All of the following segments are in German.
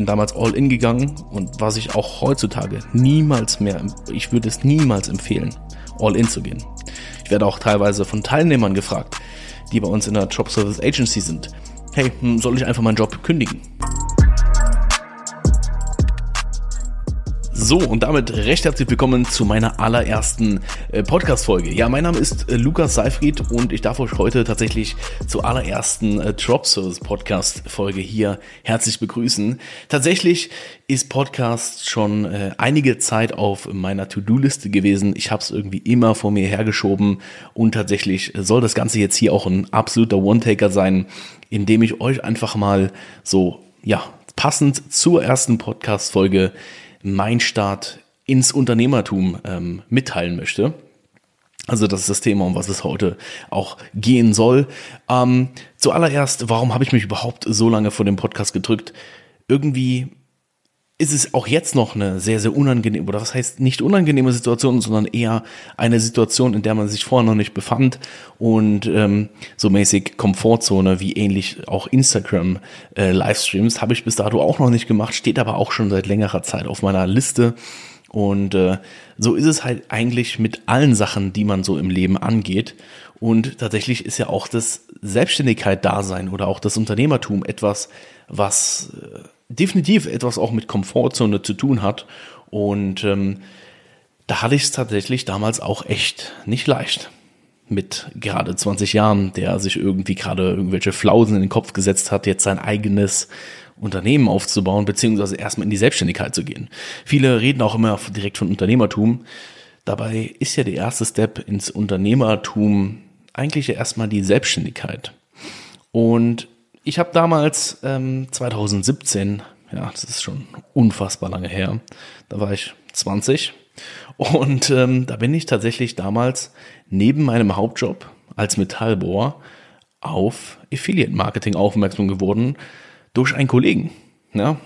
bin damals all in gegangen und was ich auch heutzutage niemals mehr, ich würde es niemals empfehlen, all in zu gehen. Ich werde auch teilweise von Teilnehmern gefragt, die bei uns in der Job Service Agency sind. Hey, hm, soll ich einfach meinen Job kündigen? So, und damit recht herzlich willkommen zu meiner allerersten äh, Podcast-Folge. Ja, mein Name ist äh, Lukas Seifried und ich darf euch heute tatsächlich zur allerersten äh, Drop Service Podcast-Folge hier herzlich begrüßen. Tatsächlich ist Podcast schon äh, einige Zeit auf meiner To-Do-Liste gewesen. Ich habe es irgendwie immer vor mir hergeschoben und tatsächlich soll das Ganze jetzt hier auch ein absoluter One-Taker sein, indem ich euch einfach mal so, ja, passend zur ersten Podcast-Folge mein Start ins Unternehmertum ähm, mitteilen möchte. Also das ist das Thema, um was es heute auch gehen soll. Ähm, zuallererst, warum habe ich mich überhaupt so lange vor dem Podcast gedrückt? Irgendwie ist es auch jetzt noch eine sehr, sehr unangenehme, oder was heißt nicht unangenehme Situation, sondern eher eine Situation, in der man sich vorher noch nicht befand und ähm, so mäßig Komfortzone, wie ähnlich auch Instagram-Livestreams, äh, habe ich bis dato auch noch nicht gemacht, steht aber auch schon seit längerer Zeit auf meiner Liste. Und äh, so ist es halt eigentlich mit allen Sachen, die man so im Leben angeht. Und tatsächlich ist ja auch das Selbstständigkeit-Dasein oder auch das Unternehmertum etwas, was äh, definitiv etwas auch mit Komfortzone zu tun hat. Und ähm, da hatte ich es tatsächlich damals auch echt nicht leicht. Mit gerade 20 Jahren, der sich irgendwie gerade irgendwelche Flausen in den Kopf gesetzt hat, jetzt sein eigenes Unternehmen aufzubauen, beziehungsweise erstmal in die Selbstständigkeit zu gehen. Viele reden auch immer direkt von Unternehmertum. Dabei ist ja der erste Step ins Unternehmertum eigentlich erstmal die Selbstständigkeit. Und ich habe damals ähm, 2017, ja, das ist schon unfassbar lange her, da war ich 20 und ähm, da bin ich tatsächlich damals neben meinem Hauptjob als Metallbohr auf Affiliate Marketing aufmerksam geworden durch einen Kollegen, ja,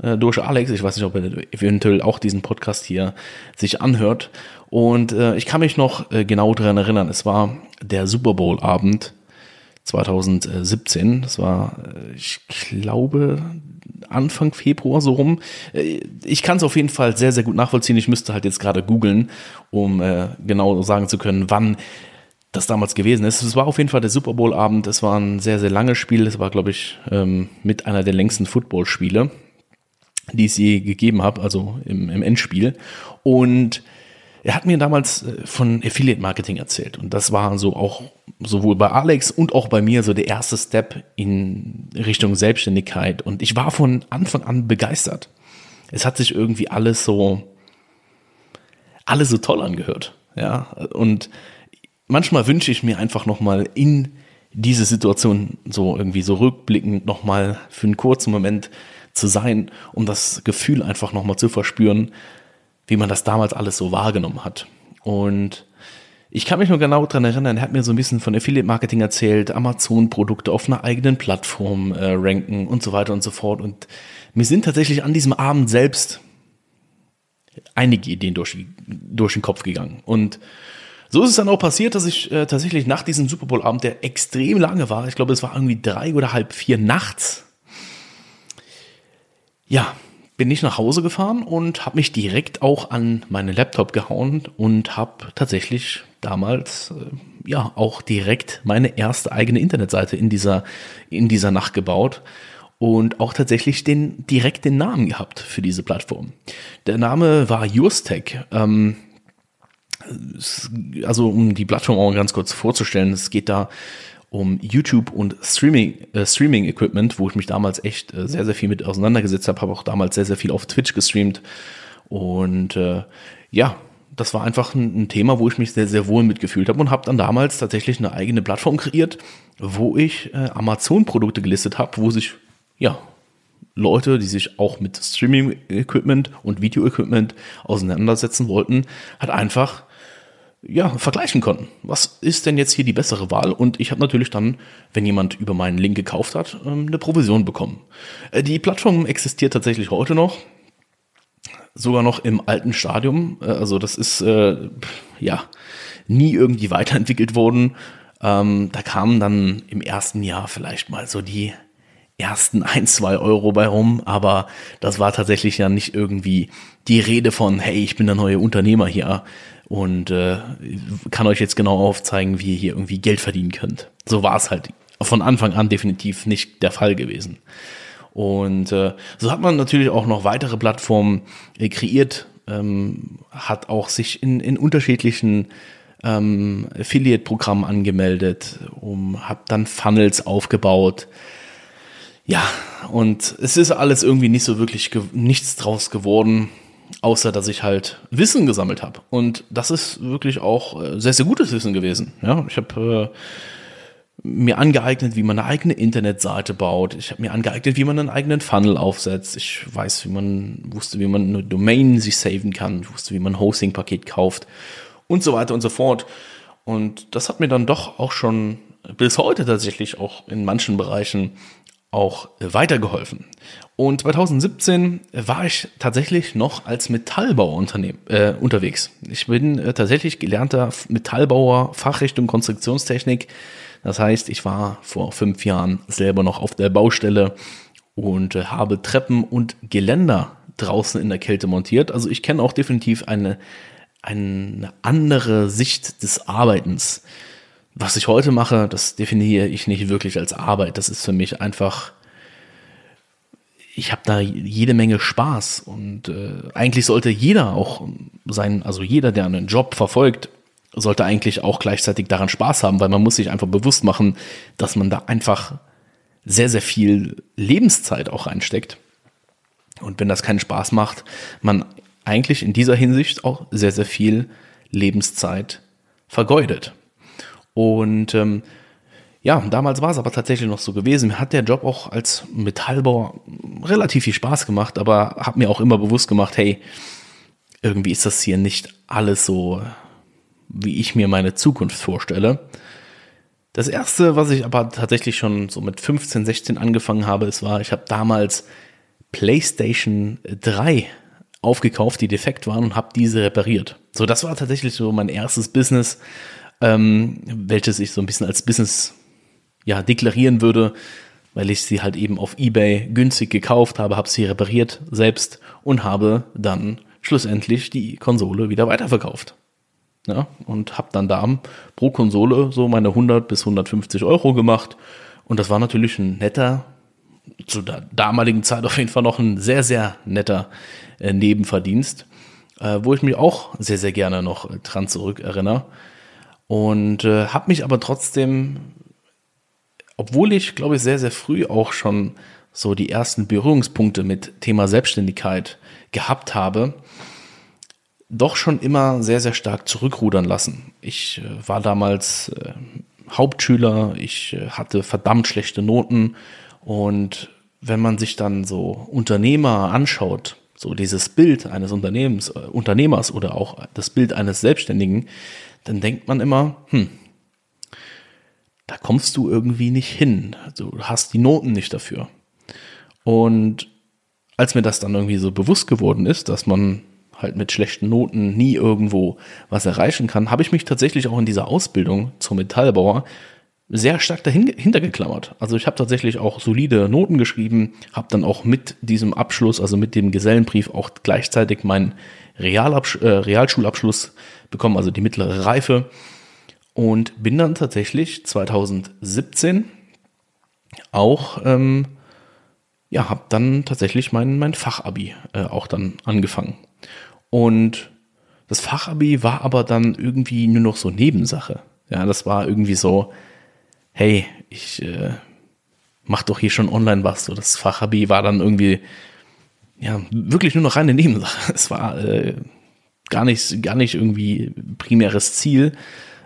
äh, durch Alex. Ich weiß nicht, ob er eventuell auch diesen Podcast hier sich anhört. Und äh, ich kann mich noch äh, genau daran erinnern. Es war der Super Bowl Abend 2017. Das war, äh, ich glaube, Anfang Februar so rum. Äh, ich kann es auf jeden Fall sehr, sehr gut nachvollziehen. Ich müsste halt jetzt gerade googeln, um äh, genau sagen zu können, wann das damals gewesen ist. Es war auf jeden Fall der Super Bowl-Abend. Es war ein sehr, sehr langes Spiel. Es war, glaube ich, ähm, mit einer der längsten Football-Spiele, die es je gegeben habe, also im, im Endspiel. Und er hat mir damals äh, von Affiliate Marketing erzählt. Und das war so auch sowohl bei Alex und auch bei mir so der erste Step in Richtung Selbstständigkeit. Und ich war von Anfang an begeistert. Es hat sich irgendwie alles so alles so toll angehört, ja. Und manchmal wünsche ich mir einfach noch mal in diese Situation so irgendwie so rückblickend noch mal für einen kurzen Moment zu sein, um das Gefühl einfach noch mal zu verspüren, wie man das damals alles so wahrgenommen hat. Und ich kann mich nur genau daran erinnern, er hat mir so ein bisschen von Affiliate Marketing erzählt, Amazon-Produkte auf einer eigenen Plattform äh, ranken und so weiter und so fort. Und mir sind tatsächlich an diesem Abend selbst einige Ideen durch, durch den Kopf gegangen. Und so ist es dann auch passiert, dass ich äh, tatsächlich nach diesem Super Bowl-Abend, der extrem lange war, ich glaube, es war irgendwie drei oder halb vier nachts, ja, bin ich nach Hause gefahren und habe mich direkt auch an meinen Laptop gehauen und habe tatsächlich damals äh, ja auch direkt meine erste eigene Internetseite in dieser in dieser Nacht gebaut und auch tatsächlich den direkt den Namen gehabt für diese Plattform. Der Name war Yourstech. Ähm, also um die Plattform auch ganz kurz vorzustellen, es geht da um YouTube und Streaming, äh, Streaming Equipment, wo ich mich damals echt äh, sehr, sehr viel mit auseinandergesetzt habe, habe auch damals sehr, sehr viel auf Twitch gestreamt. Und äh, ja, das war einfach ein, ein, Thema, wo ich mich sehr, sehr wohl mitgefühlt habe und habe dann damals tatsächlich eine eigene Plattform kreiert, wo ich äh, Amazon-Produkte gelistet habe, wo sich ja Leute, die sich auch mit Streaming-Equipment und Video-Equipment auseinandersetzen wollten, hat einfach ja, vergleichen konnten. Was ist denn jetzt hier die bessere Wahl? Und ich habe natürlich dann, wenn jemand über meinen Link gekauft hat, ähm, eine Provision bekommen. Äh, die Plattform existiert tatsächlich heute noch. Sogar noch im alten Stadium. Äh, also das ist äh, ja nie irgendwie weiterentwickelt worden. Ähm, da kamen dann im ersten Jahr vielleicht mal so die ersten ein, zwei Euro bei rum, aber das war tatsächlich ja nicht irgendwie die Rede von, hey, ich bin der neue Unternehmer hier und äh, kann euch jetzt genau aufzeigen, wie ihr hier irgendwie Geld verdienen könnt. So war es halt von Anfang an definitiv nicht der Fall gewesen. Und äh, so hat man natürlich auch noch weitere Plattformen äh, kreiert, ähm, hat auch sich in, in unterschiedlichen ähm, Affiliate-Programmen angemeldet, um, habe dann Funnels aufgebaut, ja, und es ist alles irgendwie nicht so wirklich nichts draus geworden, außer dass ich halt Wissen gesammelt habe. Und das ist wirklich auch äh, sehr, sehr gutes Wissen gewesen. Ja, ich habe äh, mir angeeignet, wie man eine eigene Internetseite baut. Ich habe mir angeeignet, wie man einen eigenen Funnel aufsetzt. Ich weiß, wie man wusste, wie man eine Domain sich saven kann. Ich wusste, wie man ein Hosting-Paket kauft und so weiter und so fort. Und das hat mir dann doch auch schon bis heute tatsächlich auch in manchen Bereichen auch weitergeholfen. Und 2017 war ich tatsächlich noch als Metallbauer äh, unterwegs. Ich bin äh, tatsächlich gelernter Metallbauer, Fachrichtung Konstruktionstechnik. Das heißt, ich war vor fünf Jahren selber noch auf der Baustelle und äh, habe Treppen und Geländer draußen in der Kälte montiert. Also ich kenne auch definitiv eine, eine andere Sicht des Arbeitens was ich heute mache, das definiere ich nicht wirklich als Arbeit. Das ist für mich einfach, ich habe da jede Menge Spaß und äh, eigentlich sollte jeder auch sein, also jeder, der einen Job verfolgt, sollte eigentlich auch gleichzeitig daran Spaß haben, weil man muss sich einfach bewusst machen, dass man da einfach sehr, sehr viel Lebenszeit auch reinsteckt. Und wenn das keinen Spaß macht, man eigentlich in dieser Hinsicht auch sehr, sehr viel Lebenszeit vergeudet. Und ähm, ja, damals war es aber tatsächlich noch so gewesen. Mir hat der Job auch als Metallbauer relativ viel Spaß gemacht, aber habe mir auch immer bewusst gemacht, hey, irgendwie ist das hier nicht alles so, wie ich mir meine Zukunft vorstelle. Das erste, was ich aber tatsächlich schon so mit 15, 16 angefangen habe, es war, ich habe damals PlayStation 3 aufgekauft, die defekt waren und habe diese repariert. So, das war tatsächlich so mein erstes Business, ähm, welches ich so ein bisschen als Business ja, deklarieren würde, weil ich sie halt eben auf eBay günstig gekauft habe, habe sie repariert selbst und habe dann schlussendlich die Konsole wieder weiterverkauft. Ja, und habe dann da pro Konsole so meine 100 bis 150 Euro gemacht. Und das war natürlich ein netter, zu der damaligen Zeit auf jeden Fall noch ein sehr, sehr netter äh, Nebenverdienst, äh, wo ich mich auch sehr, sehr gerne noch dran zurückerinnere. Und äh, habe mich aber trotzdem, obwohl ich glaube ich sehr, sehr früh auch schon so die ersten Berührungspunkte mit Thema Selbstständigkeit gehabt habe, doch schon immer sehr, sehr stark zurückrudern lassen. Ich äh, war damals äh, Hauptschüler, ich äh, hatte verdammt schlechte Noten und wenn man sich dann so Unternehmer anschaut, so dieses Bild eines Unternehmens, äh, Unternehmers oder auch das Bild eines Selbstständigen, dann denkt man immer, hm, da kommst du irgendwie nicht hin. Du hast die Noten nicht dafür. Und als mir das dann irgendwie so bewusst geworden ist, dass man halt mit schlechten Noten nie irgendwo was erreichen kann, habe ich mich tatsächlich auch in dieser Ausbildung zum Metallbauer sehr stark dahinter geklammert. Also ich habe tatsächlich auch solide Noten geschrieben, habe dann auch mit diesem Abschluss, also mit dem Gesellenbrief auch gleichzeitig meinen Realabsch äh, Realschulabschluss bekommen, also die mittlere Reife. Und bin dann tatsächlich 2017 auch, ähm, ja, habe dann tatsächlich mein, mein Fachabi äh, auch dann angefangen. Und das Fachabi war aber dann irgendwie nur noch so Nebensache. Ja, das war irgendwie so, hey, ich äh, mach doch hier schon online was. So, das Fachabi war dann irgendwie, ja, wirklich nur noch reine Nebensache. Es war äh, gar nicht, gar nicht irgendwie primäres Ziel,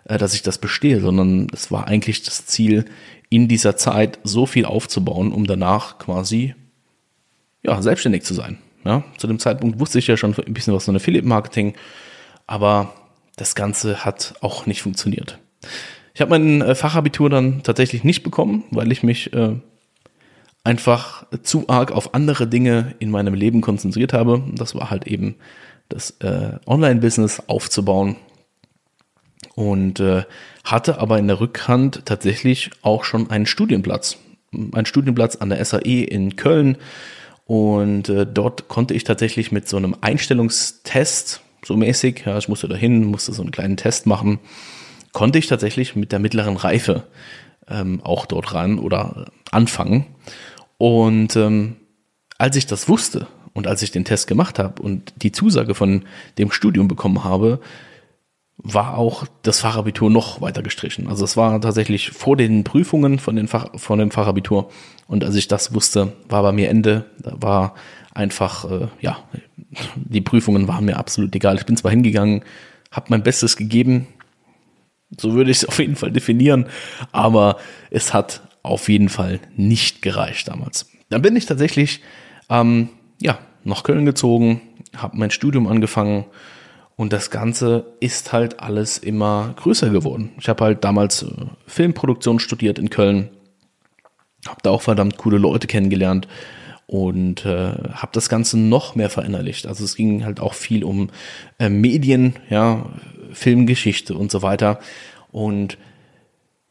äh, dass ich das bestehe, sondern es war eigentlich das Ziel, in dieser Zeit so viel aufzubauen, um danach quasi ja, selbstständig zu sein. Ja, zu dem Zeitpunkt wusste ich ja schon ein bisschen was von Affiliate-Marketing, aber das Ganze hat auch nicht funktioniert. Ich habe mein äh, Fachabitur dann tatsächlich nicht bekommen, weil ich mich äh, einfach zu arg auf andere Dinge in meinem Leben konzentriert habe. Das war halt eben das äh, Online-Business aufzubauen und hatte aber in der Rückhand tatsächlich auch schon einen Studienplatz. meinen Studienplatz an der SAE in Köln und dort konnte ich tatsächlich mit so einem Einstellungstest, so mäßig, ja, ich musste dahin, musste so einen kleinen Test machen, konnte ich tatsächlich mit der mittleren Reife ähm, auch dort ran oder anfangen. Und ähm, als ich das wusste und als ich den Test gemacht habe und die Zusage von dem Studium bekommen habe, war auch das Fachabitur noch weiter gestrichen. Also es war tatsächlich vor den Prüfungen von, den Fach, von dem Fachabitur. Und als ich das wusste, war bei mir Ende. Da war einfach, äh, ja, die Prüfungen waren mir absolut egal. Ich bin zwar hingegangen, habe mein Bestes gegeben. So würde ich es auf jeden Fall definieren. Aber es hat auf jeden Fall nicht gereicht damals. Dann bin ich tatsächlich, ähm, ja, nach Köln gezogen, habe mein Studium angefangen und das Ganze ist halt alles immer größer geworden. Ich habe halt damals äh, Filmproduktion studiert in Köln, habe da auch verdammt coole Leute kennengelernt und äh, habe das Ganze noch mehr verinnerlicht. Also es ging halt auch viel um äh, Medien, ja, Filmgeschichte und so weiter. Und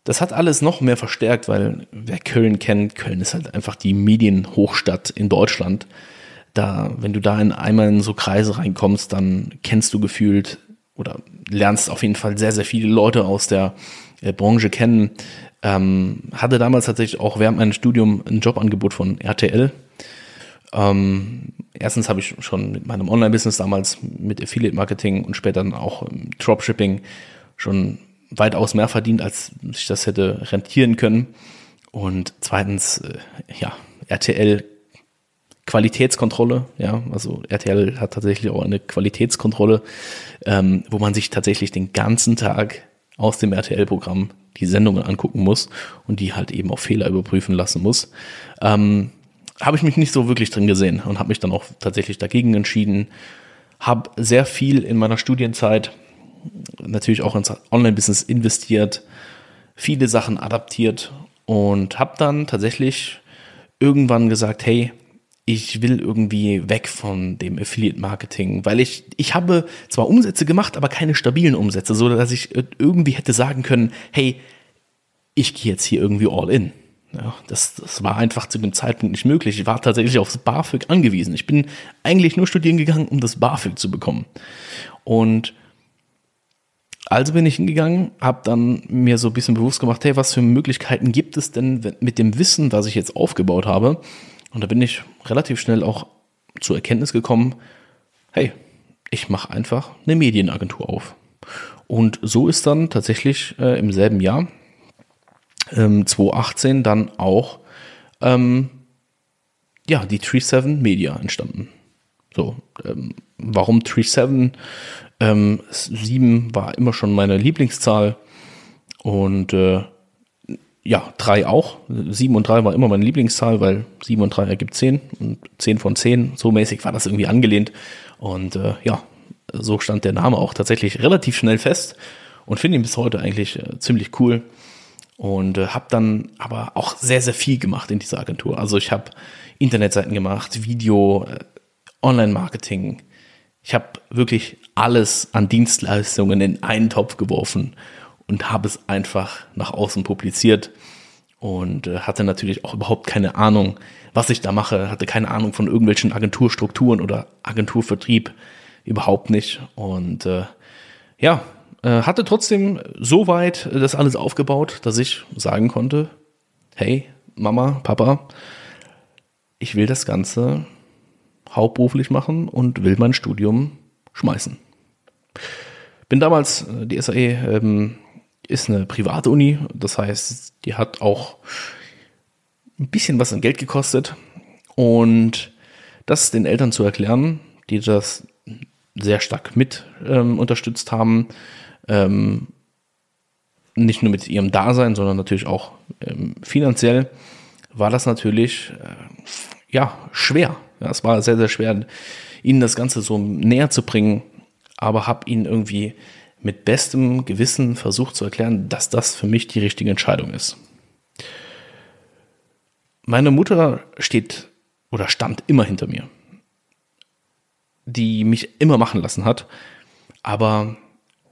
das hat alles noch mehr verstärkt, weil wer Köln kennt, Köln ist halt einfach die Medienhochstadt in Deutschland da, wenn du da in einmal in so Kreise reinkommst, dann kennst du gefühlt oder lernst auf jeden Fall sehr, sehr viele Leute aus der äh, Branche kennen. Ähm, hatte damals tatsächlich auch während meinem Studium ein Jobangebot von RTL. Ähm, erstens habe ich schon mit meinem Online-Business damals mit Affiliate Marketing und später dann auch im Dropshipping schon weitaus mehr verdient, als sich das hätte rentieren können. Und zweitens, äh, ja, RTL Qualitätskontrolle, ja, also RTL hat tatsächlich auch eine Qualitätskontrolle, ähm, wo man sich tatsächlich den ganzen Tag aus dem RTL-Programm die Sendungen angucken muss und die halt eben auf Fehler überprüfen lassen muss. Ähm, habe ich mich nicht so wirklich drin gesehen und habe mich dann auch tatsächlich dagegen entschieden. Habe sehr viel in meiner Studienzeit natürlich auch ins Online-Business investiert, viele Sachen adaptiert und habe dann tatsächlich irgendwann gesagt, hey, ich will irgendwie weg von dem Affiliate Marketing, weil ich, ich habe zwar Umsätze gemacht, aber keine stabilen Umsätze, so dass ich irgendwie hätte sagen können, hey, ich gehe jetzt hier irgendwie all in. Ja, das, das war einfach zu dem Zeitpunkt nicht möglich. Ich war tatsächlich aufs BAföG angewiesen. Ich bin eigentlich nur studieren gegangen, um das BAföG zu bekommen. Und also bin ich hingegangen, habe dann mir so ein bisschen bewusst gemacht, hey, was für Möglichkeiten gibt es denn mit dem Wissen, was ich jetzt aufgebaut habe, und da bin ich relativ schnell auch zur Erkenntnis gekommen, hey, ich mache einfach eine Medienagentur auf. Und so ist dann tatsächlich äh, im selben Jahr, ähm, 2018, dann auch ähm, ja, die Tree 7 Media entstanden. So, ähm, warum Tree 7? Ähm, 7 war immer schon meine Lieblingszahl und äh, ja, drei auch. Sieben und drei war immer meine Lieblingszahl, weil sieben und drei ergibt zehn und zehn von zehn. So mäßig war das irgendwie angelehnt. Und äh, ja, so stand der Name auch tatsächlich relativ schnell fest und finde ihn bis heute eigentlich äh, ziemlich cool. Und äh, habe dann aber auch sehr, sehr viel gemacht in dieser Agentur. Also ich habe Internetseiten gemacht, Video, äh, Online-Marketing. Ich habe wirklich alles an Dienstleistungen in einen Topf geworfen und habe es einfach nach außen publiziert und äh, hatte natürlich auch überhaupt keine Ahnung, was ich da mache, hatte keine Ahnung von irgendwelchen Agenturstrukturen oder Agenturvertrieb, überhaupt nicht. Und äh, ja, hatte trotzdem so weit das alles aufgebaut, dass ich sagen konnte, hey, Mama, Papa, ich will das Ganze hauptberuflich machen und will mein Studium schmeißen. Bin damals äh, die SAE ähm, ist eine private Uni, das heißt, die hat auch ein bisschen was an Geld gekostet und das den Eltern zu erklären, die das sehr stark mit ähm, unterstützt haben, ähm, nicht nur mit ihrem Dasein, sondern natürlich auch ähm, finanziell, war das natürlich äh, ja schwer. Ja, es war sehr, sehr schwer, ihnen das Ganze so näher zu bringen, aber habe ihnen irgendwie mit bestem Gewissen versucht zu erklären, dass das für mich die richtige Entscheidung ist. Meine Mutter steht oder stand immer hinter mir, die mich immer machen lassen hat, aber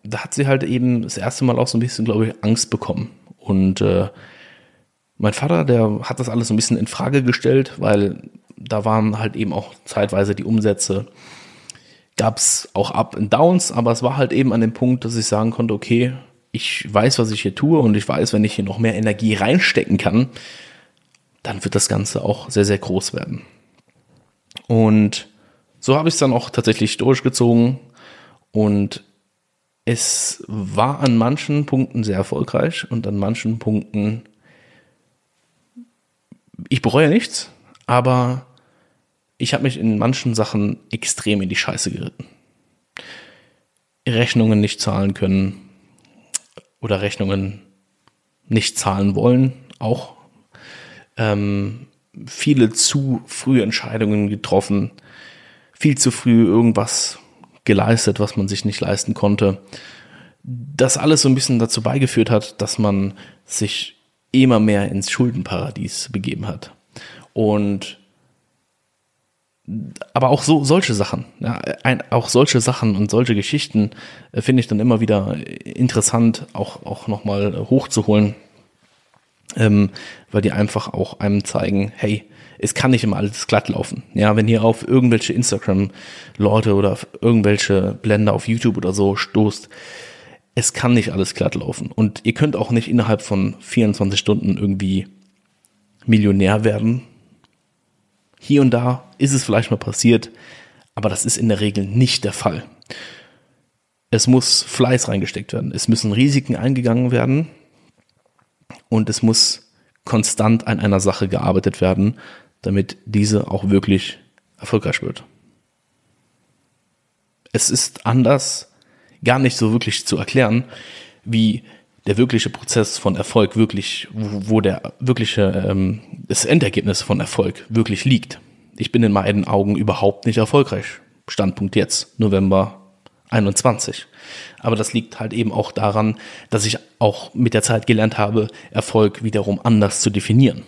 da hat sie halt eben das erste Mal auch so ein bisschen, glaube ich, Angst bekommen und äh, Mein Vater, der hat das alles so ein bisschen in Frage gestellt, weil da waren halt eben auch zeitweise die Umsätze, gab es auch Up und Downs, aber es war halt eben an dem Punkt, dass ich sagen konnte, okay, ich weiß, was ich hier tue und ich weiß, wenn ich hier noch mehr Energie reinstecken kann, dann wird das Ganze auch sehr, sehr groß werden. Und so habe ich es dann auch tatsächlich durchgezogen und es war an manchen Punkten sehr erfolgreich und an manchen Punkten, ich bereue nichts, aber ich habe mich in manchen Sachen extrem in die Scheiße geritten. Rechnungen nicht zahlen können oder Rechnungen nicht zahlen wollen, auch ähm, viele zu frühe Entscheidungen getroffen, viel zu früh irgendwas geleistet, was man sich nicht leisten konnte. Das alles so ein bisschen dazu beigeführt hat, dass man sich immer mehr ins Schuldenparadies begeben hat. Und aber auch so solche Sachen, ja, ein, auch solche Sachen und solche Geschichten äh, finde ich dann immer wieder interessant, auch, auch nochmal hochzuholen, ähm, weil die einfach auch einem zeigen, hey, es kann nicht immer alles glatt laufen. Ja, wenn ihr auf irgendwelche Instagram-Leute oder auf irgendwelche Blender auf YouTube oder so stoßt, es kann nicht alles glatt laufen. Und ihr könnt auch nicht innerhalb von 24 Stunden irgendwie Millionär werden. Hier und da ist es vielleicht mal passiert, aber das ist in der Regel nicht der Fall. Es muss Fleiß reingesteckt werden. Es müssen Risiken eingegangen werden und es muss konstant an einer Sache gearbeitet werden, damit diese auch wirklich erfolgreich wird. Es ist anders gar nicht so wirklich zu erklären, wie der wirkliche Prozess von Erfolg wirklich, wo der wirkliche, ähm, das Endergebnis von Erfolg wirklich liegt. Ich bin in meinen Augen überhaupt nicht erfolgreich. Standpunkt jetzt, November 21. Aber das liegt halt eben auch daran, dass ich auch mit der Zeit gelernt habe, Erfolg wiederum anders zu definieren.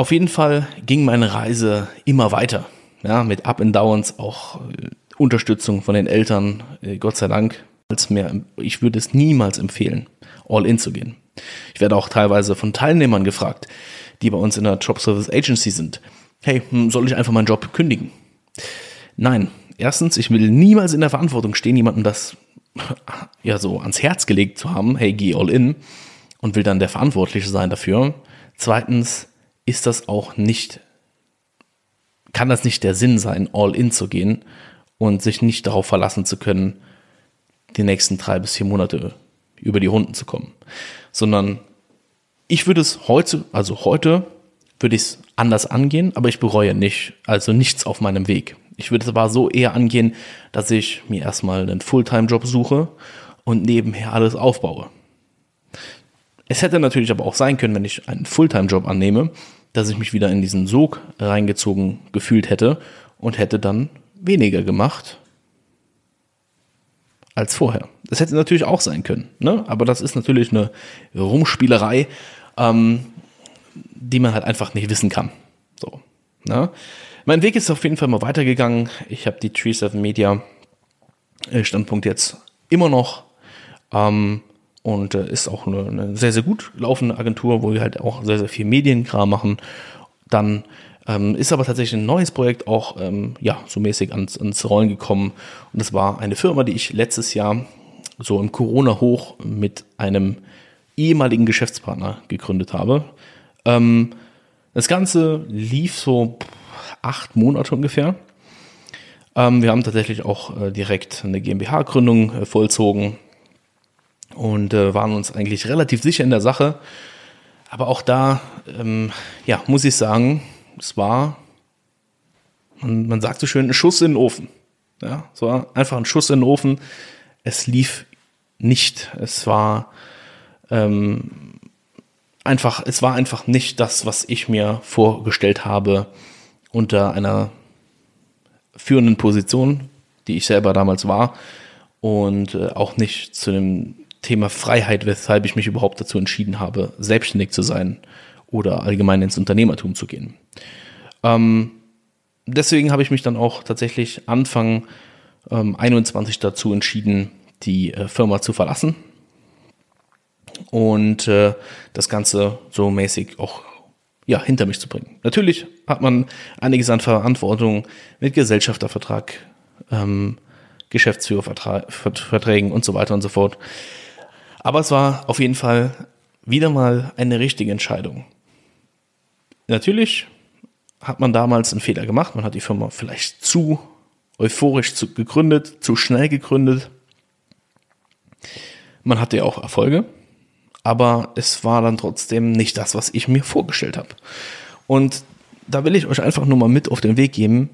Auf jeden Fall ging meine Reise immer weiter. Ja, mit Up and Downs, auch äh, Unterstützung von den Eltern, äh, Gott sei Dank. Als mehr, ich würde es niemals empfehlen, all in zu gehen. Ich werde auch teilweise von Teilnehmern gefragt, die bei uns in der Job Service Agency sind. Hey, hm, soll ich einfach meinen Job kündigen? Nein. Erstens, ich will niemals in der Verantwortung stehen, jemandem das ja so ans Herz gelegt zu haben, hey, geh all in und will dann der Verantwortliche sein dafür. Zweitens, ist das auch nicht, kann das nicht der Sinn sein, all in zu gehen und sich nicht darauf verlassen zu können, die nächsten drei bis vier Monate über die Runden zu kommen. Sondern ich würde es heute, also heute würde ich es anders angehen, aber ich bereue nicht, also nichts auf meinem Weg. Ich würde es aber so eher angehen, dass ich mir erstmal einen Fulltime-Job suche und nebenher alles aufbaue. Es hätte natürlich aber auch sein können, wenn ich einen Fulltime-Job annehme, dass ich mich wieder in diesen Sog reingezogen gefühlt hätte und hätte dann weniger gemacht als vorher. Das hätte natürlich auch sein können, ne? aber das ist natürlich eine Rumspielerei, ähm, die man halt einfach nicht wissen kann. So, ne? Mein Weg ist auf jeden Fall mal weitergegangen. Ich habe die Tree 7 Media äh, Standpunkt jetzt immer noch. Ähm, und äh, ist auch eine, eine, sehr, sehr gut laufende Agentur, wo wir halt auch sehr, sehr viel Medienkram machen. Dann ähm, ist aber tatsächlich ein neues Projekt auch ähm, ja, so mäßig ans, ans Rollen gekommen. Und das war eine Firma, die ich letztes Jahr so im Corona-Hoch mit einem ehemaligen Geschäftspartner gegründet habe. Ähm, das Ganze lief so acht Monate ungefähr. Ähm, wir haben tatsächlich auch äh, direkt eine GmbH-Gründung äh, vollzogen und äh, waren uns eigentlich relativ sicher in der Sache. Aber auch da, ähm, ja, muss ich sagen, es war, man, man sagt so schön, ein Schuss in den Ofen. Ja, es war einfach ein Schuss in den Ofen. Es lief nicht. Es war ähm, einfach, es war einfach nicht das, was ich mir vorgestellt habe unter einer führenden Position, die ich selber damals war und äh, auch nicht zu dem Thema Freiheit, weshalb ich mich überhaupt dazu entschieden habe, selbstständig zu sein oder allgemein ins Unternehmertum zu gehen. Ähm, deswegen habe ich mich dann auch tatsächlich Anfang ähm, 21 dazu entschieden, die äh, Firma zu verlassen. und äh, das Ganze so mäßig auch ja, hinter mich zu bringen. Natürlich hat man einiges an Verantwortung mit Gesellschaftervertrag, ähm, Geschäftsführerverträgen und so weiter und so fort. Aber es war auf jeden Fall wieder mal eine richtige Entscheidung. Natürlich hat man damals einen Fehler gemacht. Man hat die Firma vielleicht zu euphorisch zu, gegründet, zu schnell gegründet. Man hatte ja auch Erfolge, aber es war dann trotzdem nicht das, was ich mir vorgestellt habe. Und da will ich euch einfach nur mal mit auf den Weg geben.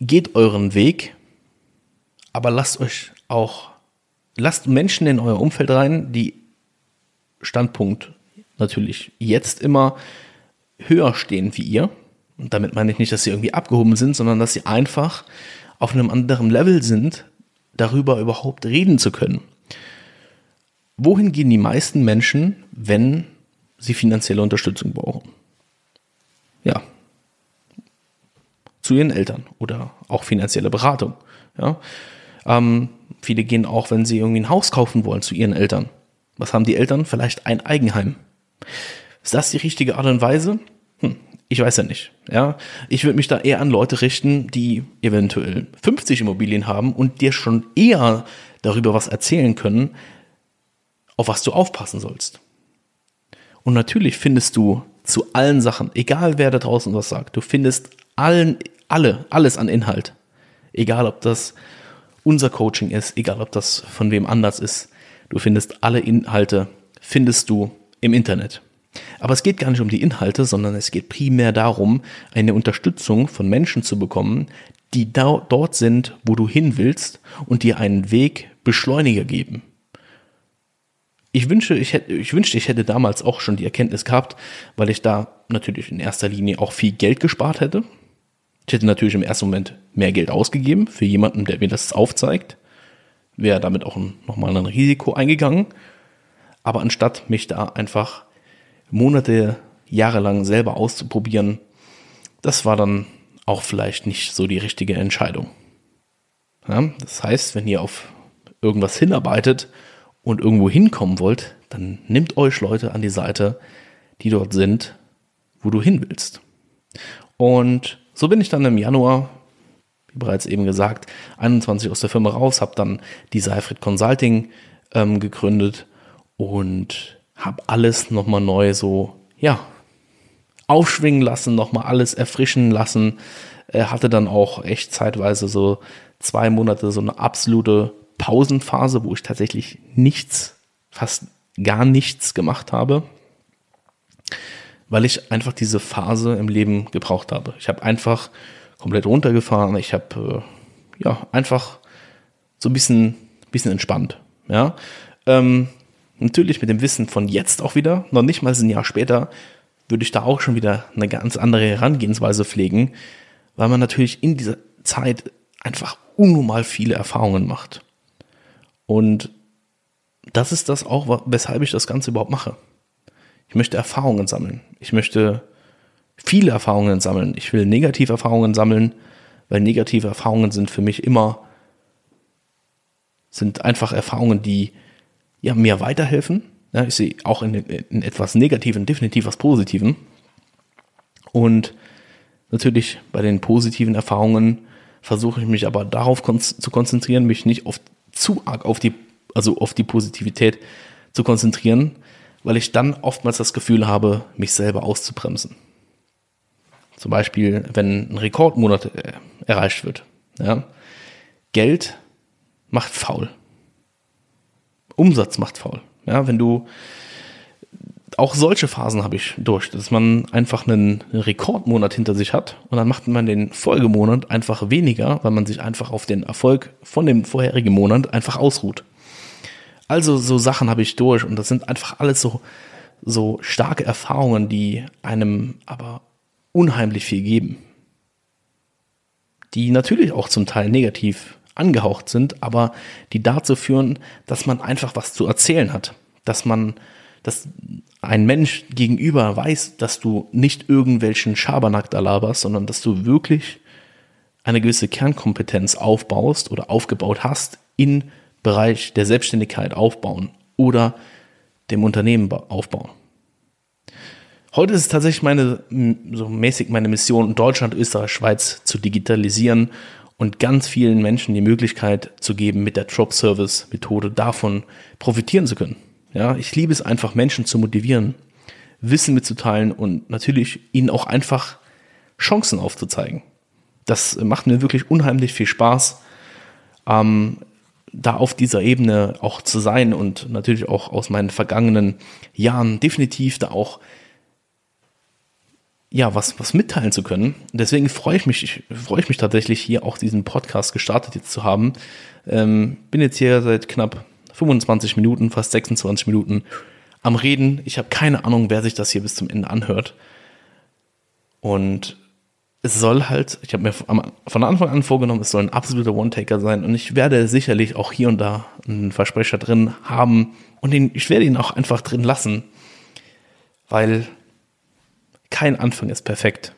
Geht euren Weg, aber lasst euch auch, lasst Menschen in euer Umfeld rein, die Standpunkt natürlich jetzt immer höher stehen wie ihr. Und damit meine ich nicht, dass sie irgendwie abgehoben sind, sondern dass sie einfach auf einem anderen Level sind, darüber überhaupt reden zu können. Wohin gehen die meisten Menschen, wenn sie finanzielle Unterstützung brauchen? Ja, zu ihren Eltern oder auch finanzielle Beratung. Ja, ähm, viele gehen auch, wenn sie irgendwie ein Haus kaufen wollen, zu ihren Eltern. Was haben die Eltern? Vielleicht ein Eigenheim. Ist das die richtige Art und Weise? Hm, ich weiß ja nicht. Ja, ich würde mich da eher an Leute richten, die eventuell 50 Immobilien haben und dir schon eher darüber was erzählen können, auf was du aufpassen sollst. Und natürlich findest du zu allen Sachen, egal wer da draußen was sagt, du findest allen, alle, alles an Inhalt. Egal ob das unser Coaching ist, egal ob das von wem anders ist, Du findest alle Inhalte, findest du im Internet. Aber es geht gar nicht um die Inhalte, sondern es geht primär darum, eine Unterstützung von Menschen zu bekommen, die da, dort sind, wo du hin willst und dir einen Weg Beschleuniger geben. Ich wünsche, ich hätte, ich wünschte, ich hätte damals auch schon die Erkenntnis gehabt, weil ich da natürlich in erster Linie auch viel Geld gespart hätte. Ich hätte natürlich im ersten Moment mehr Geld ausgegeben für jemanden, der mir das aufzeigt wäre damit auch nochmal ein Risiko eingegangen. Aber anstatt mich da einfach Monate, Jahre lang selber auszuprobieren, das war dann auch vielleicht nicht so die richtige Entscheidung. Ja, das heißt, wenn ihr auf irgendwas hinarbeitet und irgendwo hinkommen wollt, dann nehmt euch Leute an die Seite, die dort sind, wo du hin willst. Und so bin ich dann im Januar wie bereits eben gesagt, 21 aus der Firma raus, habe dann die Seifried Consulting ähm, gegründet und habe alles nochmal neu so, ja, aufschwingen lassen, nochmal alles erfrischen lassen. Äh, hatte dann auch echt zeitweise so zwei Monate so eine absolute Pausenphase, wo ich tatsächlich nichts, fast gar nichts gemacht habe, weil ich einfach diese Phase im Leben gebraucht habe. Ich habe einfach komplett runtergefahren. Ich habe äh, ja einfach so ein bisschen, bisschen entspannt. Ja, ähm, natürlich mit dem Wissen von jetzt auch wieder, noch nicht mal ein Jahr später, würde ich da auch schon wieder eine ganz andere Herangehensweise pflegen, weil man natürlich in dieser Zeit einfach unnormal viele Erfahrungen macht. Und das ist das auch, weshalb ich das Ganze überhaupt mache. Ich möchte Erfahrungen sammeln. Ich möchte viele Erfahrungen sammeln. Ich will negative Erfahrungen sammeln, weil negative Erfahrungen sind für mich immer, sind einfach Erfahrungen, die ja, mir weiterhelfen. Ja, ich sehe auch in, in etwas Negativen definitiv was Positiven. Und natürlich bei den positiven Erfahrungen versuche ich mich aber darauf zu konzentrieren, mich nicht auf, zu arg auf die, also auf die Positivität zu konzentrieren, weil ich dann oftmals das Gefühl habe, mich selber auszubremsen. Zum Beispiel, wenn ein Rekordmonat äh, erreicht wird. Ja. Geld macht faul. Umsatz macht faul. Ja, wenn du auch solche Phasen habe ich durch, dass man einfach einen Rekordmonat hinter sich hat und dann macht man den Folgemonat einfach weniger, weil man sich einfach auf den Erfolg von dem vorherigen Monat einfach ausruht. Also so Sachen habe ich durch und das sind einfach alles so, so starke Erfahrungen, die einem aber unheimlich viel geben. Die natürlich auch zum Teil negativ angehaucht sind, aber die dazu führen, dass man einfach was zu erzählen hat. Dass man, dass ein Mensch gegenüber weiß, dass du nicht irgendwelchen Schabernack da laberst, sondern dass du wirklich eine gewisse Kernkompetenz aufbaust oder aufgebaut hast im Bereich der Selbstständigkeit aufbauen oder dem Unternehmen aufbauen. Heute ist es tatsächlich meine, so mäßig meine Mission, Deutschland, Österreich, Schweiz zu digitalisieren und ganz vielen Menschen die Möglichkeit zu geben, mit der Drop Service Methode davon profitieren zu können. Ja, ich liebe es einfach, Menschen zu motivieren, Wissen mitzuteilen und natürlich ihnen auch einfach Chancen aufzuzeigen. Das macht mir wirklich unheimlich viel Spaß, ähm, da auf dieser Ebene auch zu sein und natürlich auch aus meinen vergangenen Jahren definitiv da auch ja, was, was mitteilen zu können. Deswegen freue ich mich, ich, freue ich mich tatsächlich hier auch diesen Podcast gestartet jetzt zu haben. Ähm, bin jetzt hier seit knapp 25 Minuten, fast 26 Minuten am Reden. Ich habe keine Ahnung, wer sich das hier bis zum Ende anhört. Und es soll halt, ich habe mir von Anfang an vorgenommen, es soll ein absoluter One-Taker sein und ich werde sicherlich auch hier und da einen Versprecher drin haben und den, ich werde ihn auch einfach drin lassen, weil kein Anfang ist perfekt.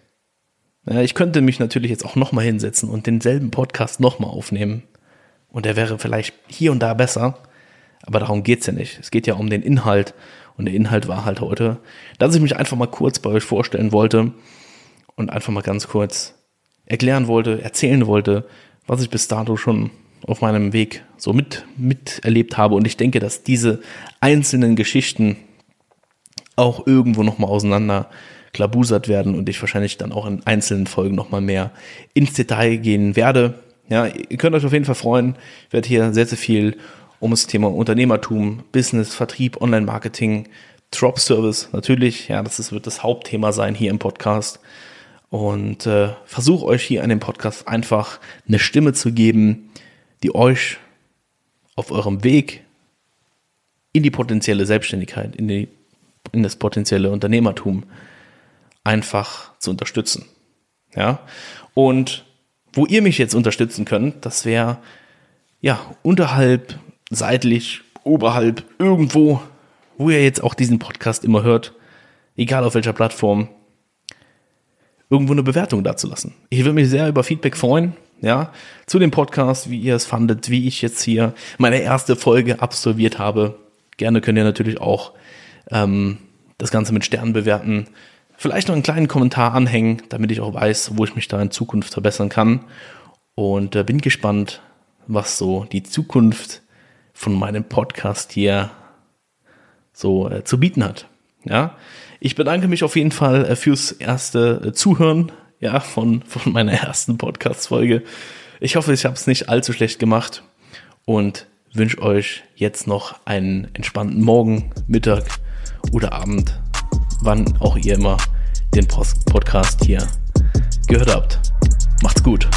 Ich könnte mich natürlich jetzt auch nochmal hinsetzen und denselben Podcast nochmal aufnehmen und der wäre vielleicht hier und da besser, aber darum geht es ja nicht. Es geht ja um den Inhalt und der Inhalt war halt heute, dass ich mich einfach mal kurz bei euch vorstellen wollte und einfach mal ganz kurz erklären wollte, erzählen wollte, was ich bis dato schon auf meinem Weg so mit, miterlebt habe. Und ich denke, dass diese einzelnen Geschichten auch irgendwo nochmal auseinander klabusert werden und ich wahrscheinlich dann auch in einzelnen Folgen nochmal mehr ins Detail gehen werde. Ja, ihr könnt euch auf jeden Fall freuen. Ich werde hier sehr, sehr viel um das Thema Unternehmertum, Business, Vertrieb, Online-Marketing, Drop-Service natürlich. Ja, das ist, wird das Hauptthema sein hier im Podcast und äh, versuche euch hier an dem Podcast einfach eine Stimme zu geben, die euch auf eurem Weg in die potenzielle Selbstständigkeit, in, die, in das potenzielle Unternehmertum einfach zu unterstützen. Ja, und wo ihr mich jetzt unterstützen könnt, das wäre ja unterhalb, seitlich, oberhalb, irgendwo, wo ihr jetzt auch diesen Podcast immer hört, egal auf welcher Plattform, irgendwo eine Bewertung dazulassen. Ich würde mich sehr über Feedback freuen, ja, zu dem Podcast, wie ihr es fandet, wie ich jetzt hier meine erste Folge absolviert habe. Gerne könnt ihr natürlich auch ähm, das Ganze mit Sternen bewerten. Vielleicht noch einen kleinen Kommentar anhängen, damit ich auch weiß, wo ich mich da in Zukunft verbessern kann. Und äh, bin gespannt, was so die Zukunft von meinem Podcast hier so äh, zu bieten hat. Ja, ich bedanke mich auf jeden Fall äh, fürs erste äh, Zuhören, ja, von, von meiner ersten Podcast-Folge. Ich hoffe, ich habe es nicht allzu schlecht gemacht und wünsche euch jetzt noch einen entspannten Morgen, Mittag oder Abend, wann auch ihr immer den Podcast hier gehört habt. Macht's gut.